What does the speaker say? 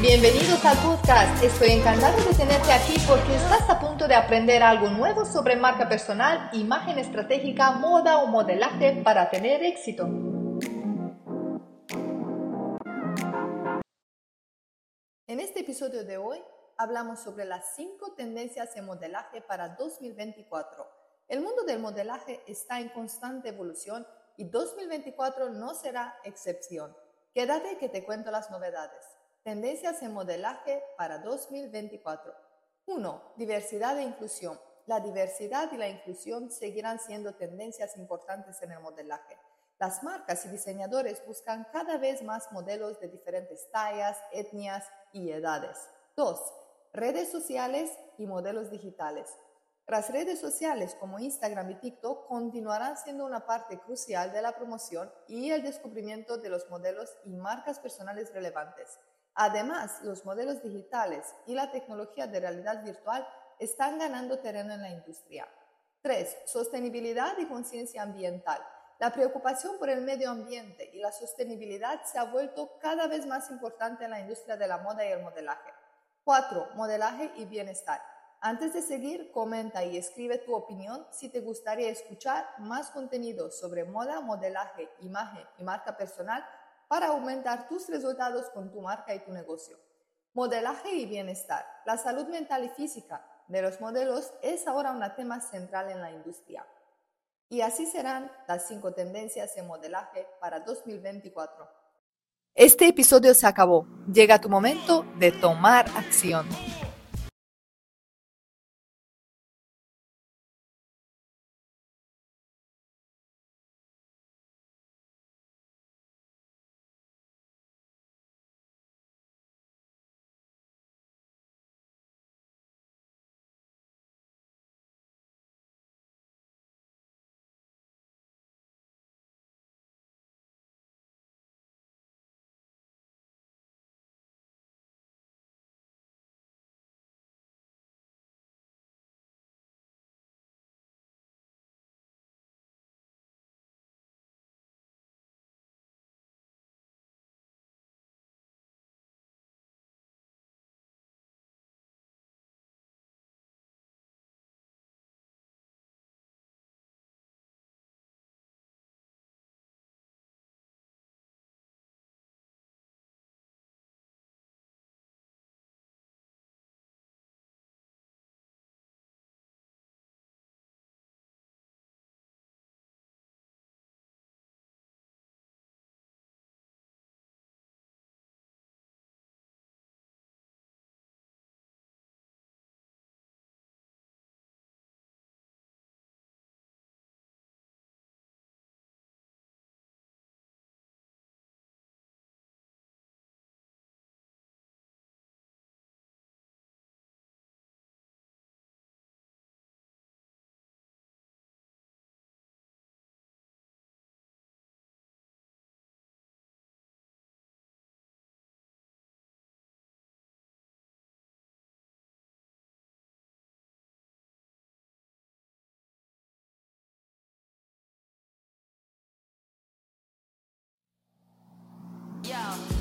Bienvenidos al podcast. Estoy encantado de tenerte aquí porque estás a punto de aprender algo nuevo sobre marca personal, imagen estratégica, moda o modelaje para tener éxito. En este episodio de hoy hablamos sobre las 5 tendencias en modelaje para 2024. El mundo del modelaje está en constante evolución y 2024 no será excepción. Quédate que te cuento las novedades. Tendencias en modelaje para 2024. 1. Diversidad e inclusión. La diversidad y la inclusión seguirán siendo tendencias importantes en el modelaje. Las marcas y diseñadores buscan cada vez más modelos de diferentes tallas, etnias y edades. 2. Redes sociales y modelos digitales. Las redes sociales como Instagram y TikTok continuarán siendo una parte crucial de la promoción y el descubrimiento de los modelos y marcas personales relevantes. Además, los modelos digitales y la tecnología de realidad virtual están ganando terreno en la industria. 3. Sostenibilidad y conciencia ambiental. La preocupación por el medio ambiente y la sostenibilidad se ha vuelto cada vez más importante en la industria de la moda y el modelaje. 4. Modelaje y bienestar. Antes de seguir, comenta y escribe tu opinión si te gustaría escuchar más contenido sobre moda, modelaje, imagen y marca personal para aumentar tus resultados con tu marca y tu negocio. Modelaje y bienestar. La salud mental y física de los modelos es ahora un tema central en la industria. Y así serán las cinco tendencias en modelaje para 2024. Este episodio se acabó. Llega tu momento de tomar acción. Yeah.